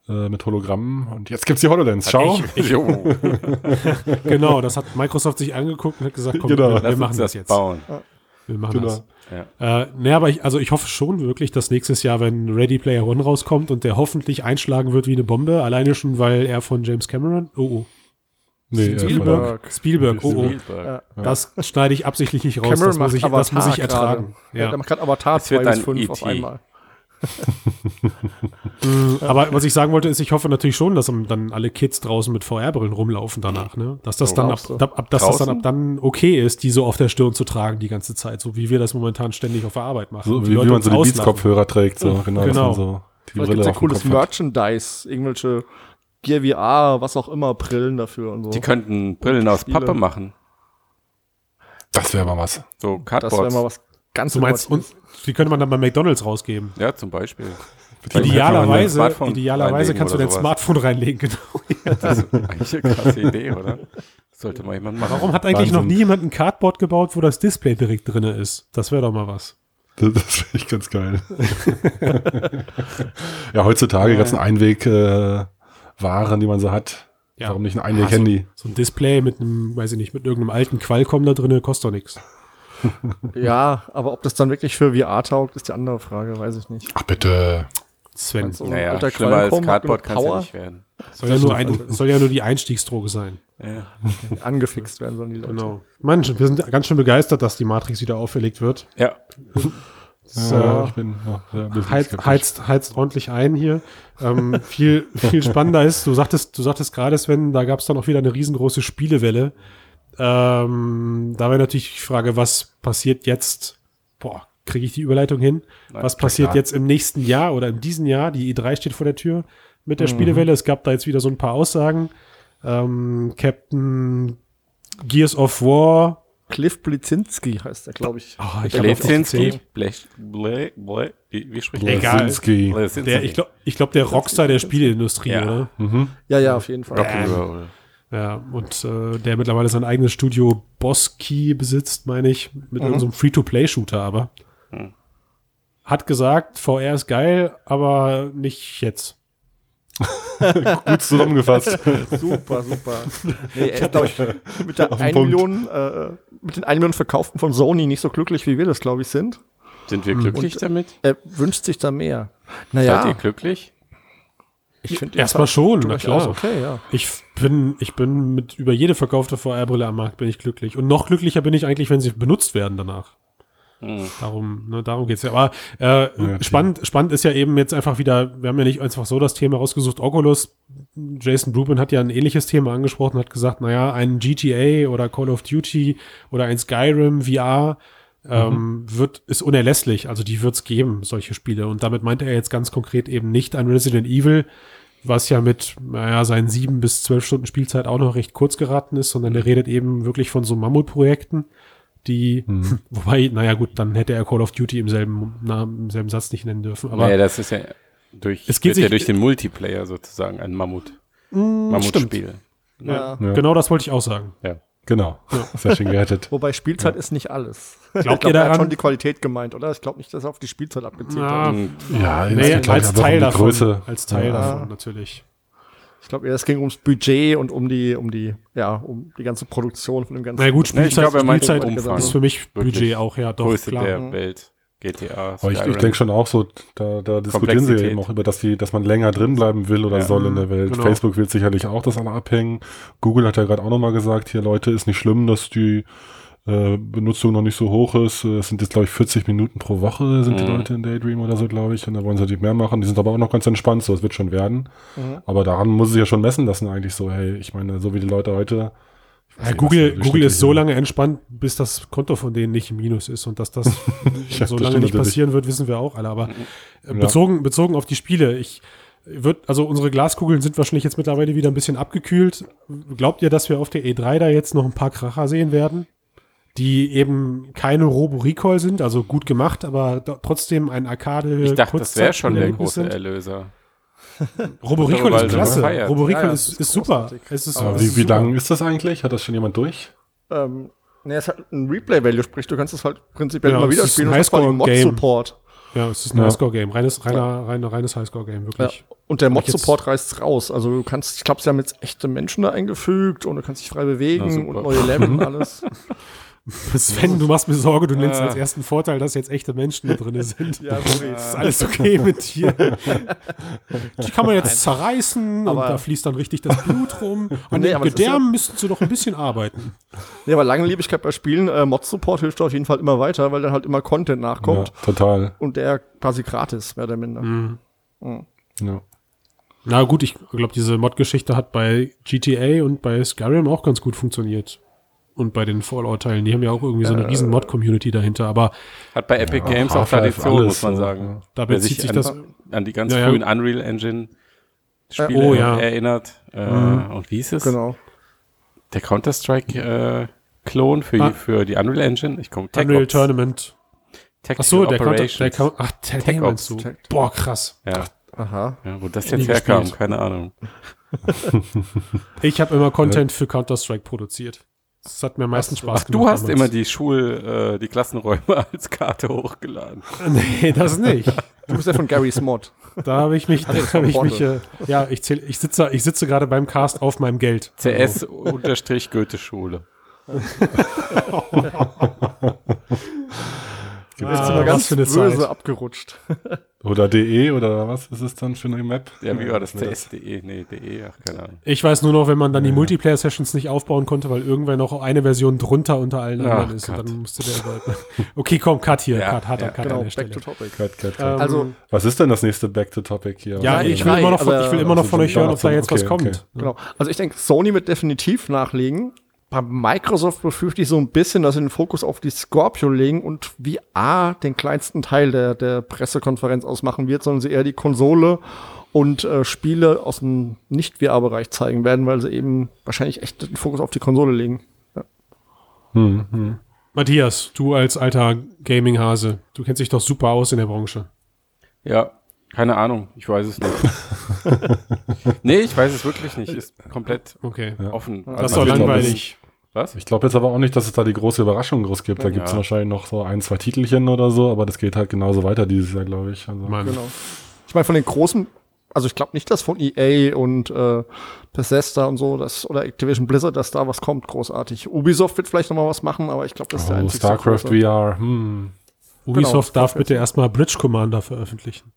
äh, mit Hologrammen und jetzt gibt's die HoloLens. Schau. Jo, Genau, das hat Microsoft sich angeguckt und hat gesagt, komm, Genau. wir, wir machen das jetzt. bauen. Wir machen Genau. das. Ja. Äh, ne, aber ich, also ich hoffe schon wirklich, dass nächstes Jahr, wenn Ready Player One rauskommt und der hoffentlich einschlagen wird wie eine Bombe, alleine schon, weil er von James Cameron, oh, oh, Nee, Spielberg, Spielberg, oh, oh, Spielberg. das schneide ich absichtlich nicht raus, Cameron das muss ich, das muss ich ertragen. Ja. Ja. Der macht gerade Avatar Es wird 2 bis ein 5 auf einmal. Aber was ich sagen wollte, ist, ich hoffe natürlich schon, dass dann alle Kids draußen mit VR-Brillen rumlaufen danach, ne? Dass das dann ab, ab, ab dass das dann ab dann okay ist, die so auf der Stirn zu tragen die ganze Zeit, so wie wir das momentan ständig auf der Arbeit machen. so wie, wie man so die. Beats-Kopfhörer trägt, so genau, Genau. man so die Vielleicht gibt's ja cooles. Merchandise, irgendwelche Gear VR, was auch immer, Brillen dafür und so. Die könnten Brillen aus Spiele. Pappe machen. Das wäre mal was. So das wäre Cardboards. mal was ganz Du meinst, und. Die könnte man dann bei McDonalds rausgeben. ja, zum Beispiel. Idealerweise, idealerweise kannst du dein sowas. Smartphone reinlegen, genau. Das ist eigentlich eine krasse Idee, oder? Sollte mal jemand machen. Warum hat eigentlich noch Wahnsinn. nie jemand ein Cardboard gebaut, wo das Display direkt drin ist? Das wäre doch mal was. Das, das finde ich ganz geil. ja, heutzutage die ganzen Einweg-Waren, äh, Waren, die man so hat. Ja. Warum nicht ein Einweg-Handy? So ein Display mit einem, weiß ich nicht, mit irgendeinem alten Qualcomm da drin, kostet doch nichts. Ja, aber ob das dann wirklich für VR taugt, ist die andere Frage, weiß ich nicht. Ach bitte. Sven. Also, Naja, schlimmer als Cardboard kann es ja nicht werden. Soll ja, nur ein, soll ja nur die Einstiegsdroge sein. Ja. Angefixt werden sollen die Leute. Genau. Mann, wir sind ganz schön begeistert, dass die Matrix wieder auferlegt wird. ja. Das, Ja, ich bin ja, skeptisch. heizt, heizt ordentlich ein hier. Ähm, viel, viel spannender ist, du sagtest, du sagtest gerade, Sven, da gab es dann auch wieder eine riesengroße Spielewelle. Ähm, da wäre natürlich die Frage, was passiert jetzt? Boah, kriege ich die Überleitung hin? Nein, was passiert klar. jetzt im nächsten Jahr oder in diesem Jahr? Die E3 steht vor der Tür. mit der Spielewelle. Es gab da jetzt wieder so ein paar Aussagen. Ähm, Captain Gears of War. Cliff Blitzinski heißt er, glaube ich. Oh, ich C. Blech, Ble, Ble, wie, spricht Egal. Blazinski. Blezinski. Der, ich glaube, ich glaub, der Rockstar der Spieleindustrie, Ja. oder? Ja, ja, auf jeden Fall. Rock'n'Roll. Ja, und äh, der mittlerweile sein eigenes Studio Boss Key besitzt, meine ich, mit irgendeinem Free-to-Play-Shooter, aber hat gesagt, VR ist geil, aber nicht jetzt. Gut zusammengefasst. Super, super. Nee, er ist, glaube ich, mit, der Auf den 1 Punkt. Million, äh, mit den 1 Millionen Verkauften von Sony nicht so glücklich, wie wir das, glaube ich, sind. Sind wir glücklich damit? Er wünscht sich da mehr. Seid ihr Naja, glücklich? Ich finde Erstmal schon, na klar. okay, ja. Ich bin, ich bin mit über jede verkaufte VR-Brille am Markt bin ich glücklich. Und noch glücklicher bin ich eigentlich, wenn sie benutzt werden danach. Darum, ne, darum geht's ja. Aber äh, klar. spannend, spannend ist ja eben jetzt einfach wieder, wir haben ja nicht einfach so das Thema rausgesucht, Oculus. Jason Blubin hat ja ein ähnliches Thema angesprochen, hat gesagt, naja, ein GTA oder Call of Duty oder ein Skyrim VR ähm, wird, ist unerlässlich. Also die wird's geben, solche Spiele. Und damit meinte er jetzt ganz konkret eben nicht ein Resident Evil, was ja mit, naja, seinen sieben bis zwölf Stunden Spielzeit auch noch recht kurz geraten ist, sondern er redet eben wirklich von so Mammutprojekten, die, wobei, naja gut, dann hätte er Call of Duty im selben Namen, im selben Satz nicht nennen dürfen. Aber naja, das ist ja durch, Es geht wird ja sich- durch den Multiplayer sozusagen ein Mammut. Mammutspiel. ja, Ja. genau das wollte ich auch sagen. Ja. Genau. Sehr schön gerettet. Wobei Spielzeit ist nicht alles. Glaubt ich ihr glaub, er hat daran? schon die Qualität gemeint, oder? Ich glaube nicht, dass er auf die Spielzeit abgezielt Ja, hat. Ja, nee, glaub als um Teil die davon. Größe. Als Teil Ja. davon, natürlich. Ich glaube, es ging ums Budget und um die, um die, ja, um die ganze Produktion von dem ganzen. Na gut, Nee, ich Spielzeit, er meint Spielzeit ist für mich Wirklich. Budget auch, ja, doch, Größe klar. der Welt. GTA. Aber ich, ich denke schon auch so, da, da diskutieren sie eben auch über, dass, die, dass man länger drin bleiben will oder Ja. soll in der Welt. Genau. Facebook will sicherlich auch das alle abhängen. Google hat ja gerade auch nochmal gesagt, hier Leute, ist nicht schlimm, dass die äh, Benutzung noch nicht so hoch ist. Es sind jetzt, glaube ich, 40 Minuten pro Woche sind die Mhm. Leute in Daydream oder so, glaube ich. Und da wollen sie natürlich mehr machen. Die sind aber auch noch ganz entspannt, so es wird schon werden. Mhm. Aber daran muss es ja schon messen lassen eigentlich so, hey, ich meine, so wie die Leute heute. Ja, nicht, Google, Google ist so lange entspannt, bis das Konto von denen nicht im Minus ist. Und dass das Ja, so das lange nicht passieren wird, wissen wir auch alle. Aber äh, Ja. bezogen, bezogen auf die Spiele, ich wird, also unsere Glaskugeln sind wahrscheinlich jetzt mittlerweile wieder ein bisschen abgekühlt. Glaubt ihr, dass wir auf der E3 da jetzt noch ein paar Kracher sehen werden? Die eben keine Robo-Recall sind, also gut gemacht, aber trotzdem ein Arcade. Ich dachte, das wäre schon der große sind. Erlöser. Robo-Recall Weil ist klasse. gefeiert. Robo-Recall Ja, ja, ist, ist ist super. Es ist, Aber es wie, ist wie lang ist das eigentlich? Hat das schon jemand durch? Ähm, ne, es hat ein Replay-Value, sprich, du kannst es halt prinzipiell Ja, immer es wieder ist spielen ein und vor allem Highscore-Game. Mod-Support. Ja, es ist ein Ja. Highscore-Game. Reines, reiner, reiner, reines Highscore-Game, Ja. wirklich. Und der Mod-Support reißt raus. Also du kannst, ich glaube, sie haben jetzt echte Menschen da eingefügt und du kannst dich frei bewegen Na, und neue Level und alles. Sven, du machst mir Sorge, du nennst Ah. als ersten Vorteil, dass jetzt echte Menschen da drin sind. ja, sorry. Ist alles okay mit dir? Die kann man jetzt zerreißen und Aber- da fließt dann richtig das Blut rum. An Nee, den Gedärmen müssten sie doch ein bisschen arbeiten. Nee, aber Langlebigkeit bei Spielen, äh, Mod-Support hilft auf jeden Fall immer weiter, weil dann halt immer Content nachkommt Ja, total. und der quasi gratis, mehr oder minder. Mhm. Ja. Na gut, ich glaube, diese Mod-Geschichte hat bei GTA und bei Skyrim auch ganz gut funktioniert. Und bei den Fallout-Teilen, die haben ja auch irgendwie so eine riesen Mod-Community dahinter, aber Hat bei Epic Games auch Tradition, alles muss man sagen. ja. da bezieht sich an, das. an die ganz Ja, ja. frühen Unreal Engine Spiele Oh, ja. erinnert. Äh, Und wie hieß es? Genau. Der Counter-Strike-Klon für, Ah. für die Unreal Engine? Ich komme Unreal Tournament. Tactical Ach so, der Counter, der ach, der, Tech meinst du. Ops. Boah, krass. ja, Aha. ja, wo das jetzt herkam, keine Ahnung. Ich habe immer Content für Counter-Strike produziert. Das hat mir am meisten Spaß Ach, du hast damals. immer die Schul-, äh, die Klassenräume als Karte hochgeladen. Nee, das nicht. Du bist ja von Gary's Mod. Da habe ich mich, da habe ich mich, äh, ja, ich zähl, ich sitze, ich sitze gerade beim Cast auf meinem Geld. CS unterstrich Goethe-Schule. Gibt's Jetzt Ah, was ganz für eine böse Zeit. abgerutscht. Oder DE oder was ist es dann für eine Map? Ja, wie war das? Ja, CS.de? Nee, DE, ach, keine Ahnung. Ich weiß nur noch, wenn man dann die Multiplayer-Sessions nicht aufbauen konnte, weil irgendwer noch eine Version drunter unter allen Ach, anderen ist. Und Gott. dann musste der überall- Okay, komm, Cut hier. Ja, Cut, harter ja, Cut Genau, an der back to Stelle. topic. Cut, cut, cut. Ähm, Also, was ist denn das nächste Back to Topic hier? ja, Nein, ich will, immer noch von, ich will immer noch von Also euch hören, ob da okay, jetzt was okay. kommt. Genau. Also ich denke, Sony wird definitiv nachlegen. Bei Microsoft befürchte ich so ein bisschen, dass sie den Fokus auf die Scorpio legen und VR den kleinsten Teil der, der Pressekonferenz ausmachen wird, sondern sie eher die Konsole und äh, Spiele aus dem Nicht-VR-Bereich zeigen werden, weil sie eben wahrscheinlich echt den Fokus auf die Konsole legen. Ja. Hm, hm. Matthias, du als alter Gaming-Hase, du kennst dich doch super aus in der Branche. Ja, keine Ahnung, ich weiß es nicht. nee, ich weiß es wirklich nicht. Ist komplett Okay. offen. Das ist Also doch langweilig. Was? Ich glaube jetzt aber auch nicht, dass es da die große Überraschung groß gibt. Da Ja. gibt es wahrscheinlich noch so ein, zwei Titelchen oder so, aber das geht halt genauso weiter dieses Jahr, glaube ich. Also. Genau. Ich meine, von den großen, also ich glaube nicht, dass von EA und äh, Bethesda und so, das, oder Activision Blizzard, dass da was kommt, großartig. Ubisoft wird vielleicht noch mal was machen, aber ich glaube, das ist der oh, einzige. StarCraft große. VR, hm. Ubisoft Genau, darf bitte erstmal Bridge Commander veröffentlichen.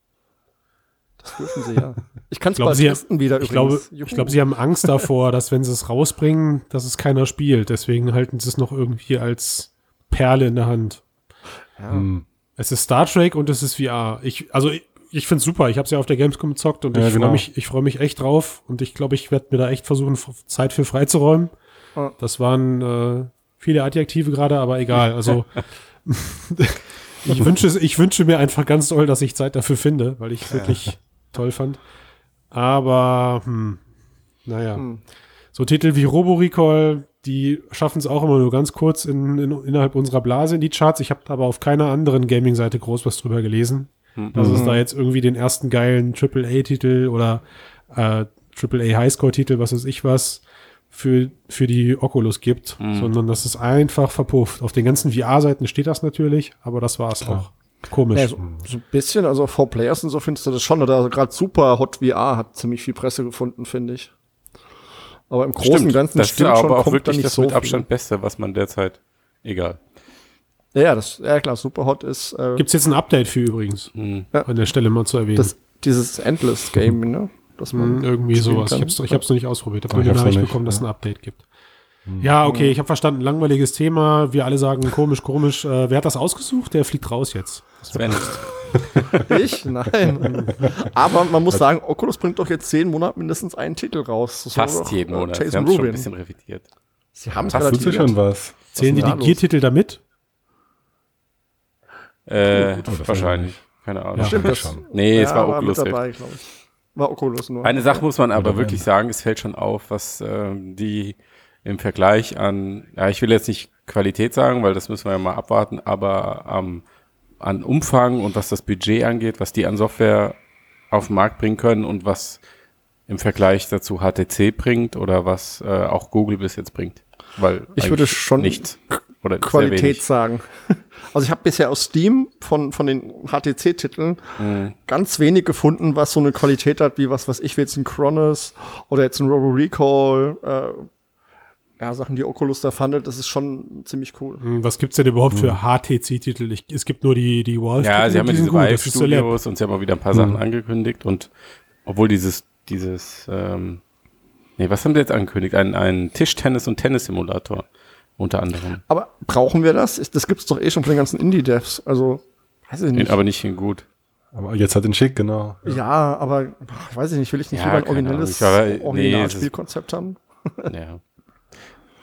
Das dürfen sie ja. Ich kann es glaube, bald sie- testen wieder Ich glaube, übrigens. ich Juhu. glaube, sie haben Angst davor, dass wenn sie es rausbringen, dass es keiner spielt. Deswegen halten sie es noch irgendwie als Perle in der Hand. ja. hm. Es ist Star Trek und es ist VR. Ich, also ich, ich finde es super. Ich habe es ja auf der Gamescom gezockt und Ja, ich genau. freue mich, ich freue mich echt drauf. Und ich glaube, ich werde mir da echt versuchen, Zeit für freizuräumen. Ja. Das waren äh, viele Adjektive gerade, aber egal. Also ich wünsche, ich wünsche mir einfach ganz doll, dass ich Zeit dafür finde, weil ich es wirklich toll fand. Aber hm, naja. Hm. So Titel wie Robo Recall, die schaffen es auch immer nur ganz kurz in, in, innerhalb unserer Blase in die Charts. Ich habe aber auf keiner anderen Gaming-Seite groß was drüber gelesen, dass es da jetzt irgendwie den ersten geilen AAA-Titel oder äh, AAA Highscore-Titel, was weiß ich was, für, für die Oculus gibt, sondern das ist einfach verpufft. Auf den ganzen VR-Seiten steht das natürlich, aber das war es auch. Komisch. Ja, so, so ein bisschen, also Four Players und so findest du das schon. Oder gerade Super Hot VR hat ziemlich viel Presse gefunden, finde ich. Aber im Großen und Ganzen das stimmt ist schon, aber auch kommt da wirklich nicht das so mit viel. Abstand Beste, was man derzeit. Egal. Ja, das, ja klar, Super Hot ist äh, Gibt's jetzt ein Update für übrigens, Hm. an der Stelle mal zu erwähnen. das, dieses Endless Game, ne? Dass man Hm, irgendwie sowas. kann. Ich hab's, ich hab's noch nicht ausprobiert. Ich habe ich Nachricht nicht, bekommen, dass es ein Update gibt. Ja, okay, ich habe verstanden. Langweiliges Thema. Wir alle sagen komisch, komisch. Äh, wer hat das ausgesucht? Der fliegt raus jetzt. Sven, Ich? Nein. Aber man muss sagen, Oculus bringt doch jetzt zehn Monate mindestens einen Titel raus. So fast doch, jeden Monat. Sie Jason haben es schon ein bisschen revidiert. Sie haben es Hast du relativ schon was? Zählen die denn die da los? Gear-Titel da mit? Äh, wahrscheinlich. Keine Ahnung. Stimmt, das schon. Nee, es ja, war mit Oculus dabei, glaube ich. War Oculus nur. Eine Sache muss man aber Oder wirklich sagen, es fällt schon auf, was ähm, die im Vergleich an, ja, ich will jetzt nicht Qualität sagen, weil das müssen wir ja mal abwarten, aber ähm, an Umfang und was das Budget angeht, was die an Software auf den Markt bringen können und was im Vergleich dazu HTC bringt oder was äh, auch Google bis jetzt bringt. Weil Ich würde schon nichts oder Qualität sagen. Also ich habe bisher aus Steam von, von den HTC-Titeln Mhm. ganz wenig gefunden, was so eine Qualität hat, wie was, was ich will, jetzt ein Chronos oder jetzt ein Robo Recall, äh, ja, Sachen, die Oculus da fandet, das ist schon ziemlich cool. Hm, Was gibt's denn überhaupt für HTC-Titel? Es gibt nur die, die Valve. Ja, sie haben ja diese gut. Vive Das ist so lab. Studios und sie haben auch wieder ein paar Sachen angekündigt und obwohl dieses, dieses, ähm, nee, was haben sie jetzt angekündigt? Ein, ein Tischtennis- und Tennissimulator unter anderem. Aber brauchen wir das? Das gibt's doch eh schon von den ganzen Indie-Devs. Also, weiß ich nicht. Aber nicht in gut. Aber jetzt hat den Schick, genau. ja, aber ach, weiß ich nicht, will ich nicht Ja, lieber ein originelles war- nee, Originalspielkonzept haben? Ja.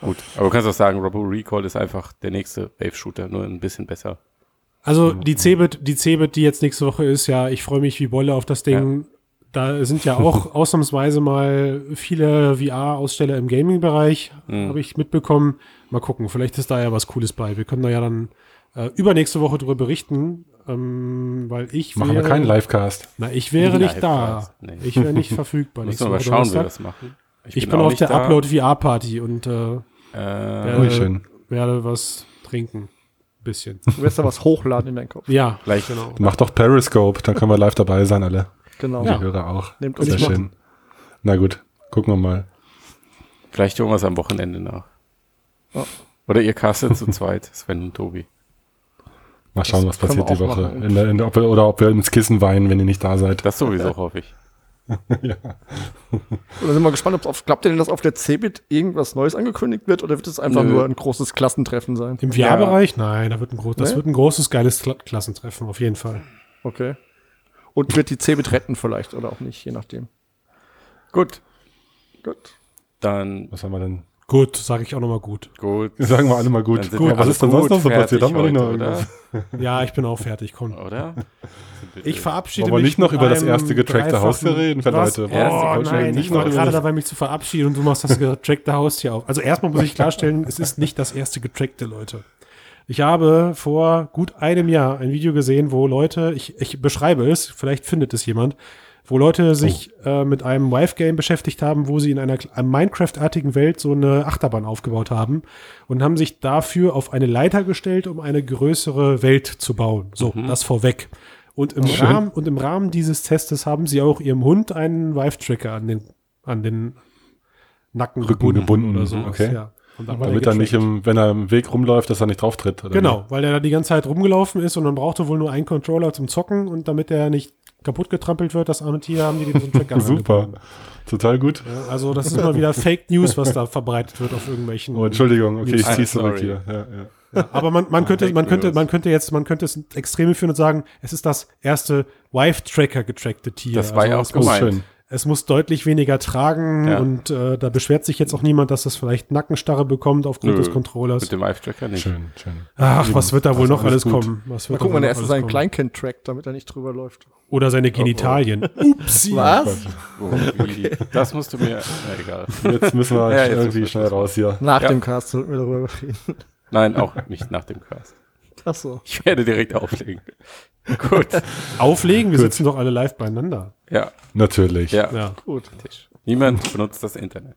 Gut. Aber du kannst auch sagen, Robo Recall ist einfach der nächste Wave-Shooter, nur ein bisschen besser. Also die Cebit, die Cebit, die jetzt nächste Woche ist, ja, ich freue mich wie Bolle auf das Ding. Da sind ja auch ausnahmsweise mal viele VR-Aussteller im Gaming-Bereich, Mhm. habe ich mitbekommen. Mal gucken, vielleicht ist da ja was Cooles bei. Wir können da ja dann äh, übernächste Woche drüber berichten, ähm, weil ich Machen wäre, wir keinen Livecast. Na, ich wäre nicht da. Nee. Ich wäre nicht verfügbar. Müssen wir mal schauen, wie wir das machen. Ich bin auch auf nicht der da. Upload VR-Party und äh, Äh, werde, werde was trinken. Bisschen. Du wirst da was hochladen in deinen Kopf. Ja, Vielleicht- genau. Mach doch Periscope, dann können wir live dabei sein, alle. Genau. Ja. Die Hörer auch. Nehmt uns Sehr schön. Na gut, gucken wir mal. vielleicht wir es am Wochenende nach. Ja. Oder ihr castet zu zweit, Sven und Tobi. Mal schauen, was können wir passiert die Woche. machen. In der, in der, ob wir, oder ob wir ins Kissen weinen, wenn ihr nicht da seid. Das sowieso, hoffe ich. Und dann sind wir gespannt, ob auf, glaubt ihr denn, dass auf der CeBIT irgendwas Neues angekündigt wird oder wird es einfach Nö. nur ein großes Klassentreffen sein? Im VR-Bereich? Nein, da wird ein groß, das Nee? wird ein großes, geiles Kla Klassentreffen, auf jeden Fall. Okay. Und wird die CeBIT retten vielleicht oder auch nicht, je nachdem. Gut. Gut. Dann Was haben wir denn? Gut, sage ich auch nochmal gut. Gut. Sagen wir alle mal gut. Gut, wir was ist denn sonst noch so passiert? Haben wir nicht noch irgendwas? Ja, ich bin auch fertig, komm. Oder? Ich verabschiede Wollen wir mich nicht noch über das erste getrackte Haustier reden für Was? Leute? Oh getrackte- nein, nicht ich noch war über gerade dabei, mich zu verabschieden und du machst das getrackte Haustier auf. Also erstmal muss ich klarstellen, es ist nicht das erste getrackte, Leute. Ich habe vor gut einem Jahr ein Video gesehen, wo Leute, ich, ich beschreibe es, vielleicht findet es jemand, wo Leute sich äh, mit einem Wife-Game beschäftigt haben, wo sie in einer einer Minecraft-artigen Welt so eine Achterbahn aufgebaut haben und haben sich dafür auf eine Leiter gestellt, um eine größere Welt zu bauen. So, das vorweg. Und im, Schön. Rahmen, und im Rahmen dieses Testes haben sie auch ihrem Hund einen Wife-Tracker an den, an den Nacken Rücken gebunden, oder sowas. okay. Ja. Damit er nicht, im, wenn er im Weg rumläuft, dass er nicht drauf tritt. oder Genau, weil er da die ganze Zeit rumgelaufen ist und dann brauchte wohl nur einen Controller zum Zocken und damit er nicht kaputt getrampelt wird, das arme Tier, haben die dem so einen Tracker? Super. Total gut. Ja, also das ist mal wieder Fake News, was da verbreitet wird auf irgendwelchen. Oh, Entschuldigung, okay, ich I'm zieh's zurück hier. Ja, ja. Ja, aber man, man könnte, man könnte, News. man könnte jetzt, man könnte es ins Extreme führen und sagen, es ist das erste Wife-Tracker getrackte Tier. Das war ja auch muss, Oh, gemeint. schön. Es muss deutlich weniger tragen Ja. und äh, da beschwert sich jetzt auch niemand, dass das vielleicht Nackenstarre bekommt aufgrund Nö, des Controllers. Mit dem Live-Tracker nicht. Schön, schön. Ach, was wird da wohl Das noch alles gut. kommen? Was Mal wird da gucken, wenn er erst alles sein kommen? Kleinkind trackt, damit er nicht drüber läuft. Oder seine Genitalien. Upsi. Was? Oh, wie, das musst du mir. Na, egal. Jetzt müssen wir Ja, jetzt irgendwie schnell raus hier. Nach Ja. dem Cast sollten wir darüber reden. Nein, auch nicht nach dem Cast. Ach so. Ich werde direkt auflegen. Gut. Auflegen, wir sitzen doch alle live beieinander. Ja, Natürlich. ja. Ja. Gut. Niemand benutzt das Internet.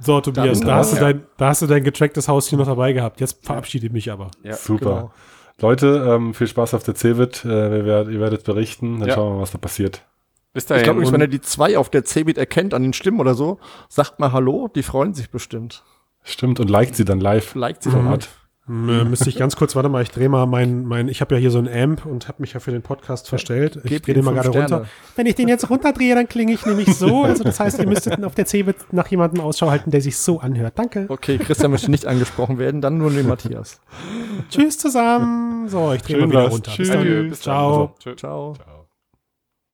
So, Tobias, Dann- da hast, du Ja. dein, da hast du dein getracktes Haustier noch dabei gehabt. Jetzt verabschiede ich mich aber. Ja. Super. Genau. Leute, ähm, viel Spaß auf der CeBIT. Äh, wir werd, ihr werdet berichten. Dann Ja. schauen wir mal, was da passiert. Bis Ich dahin. glaube übrigens, wenn er die zwei auf der Cebit erkennt an den Stimmen oder so, sagt mal Hallo, die freuen sich bestimmt. Stimmt, und liked sie dann live. Liked sie doch mal. Hm, äh, müsste ich ganz kurz, warte mal, ich drehe mal mein, mein ich habe ja hier so ein Amp und habe mich ja für den Podcast verstellt. Ich drehe den mal gerade runter. Wenn ich den jetzt runterdrehe, dann klinge ich nämlich so. Also das heißt, ihr müsstet auf der CeBIT nach jemandem Ausschau halten, der sich so anhört. Danke. Okay, Christian möchte nicht angesprochen werden, dann nur den Matthias. Tschüss zusammen. So, ich drehe mal wieder runter. Bis Tschüss. bis dann. Ciao. Tschö. Ciao.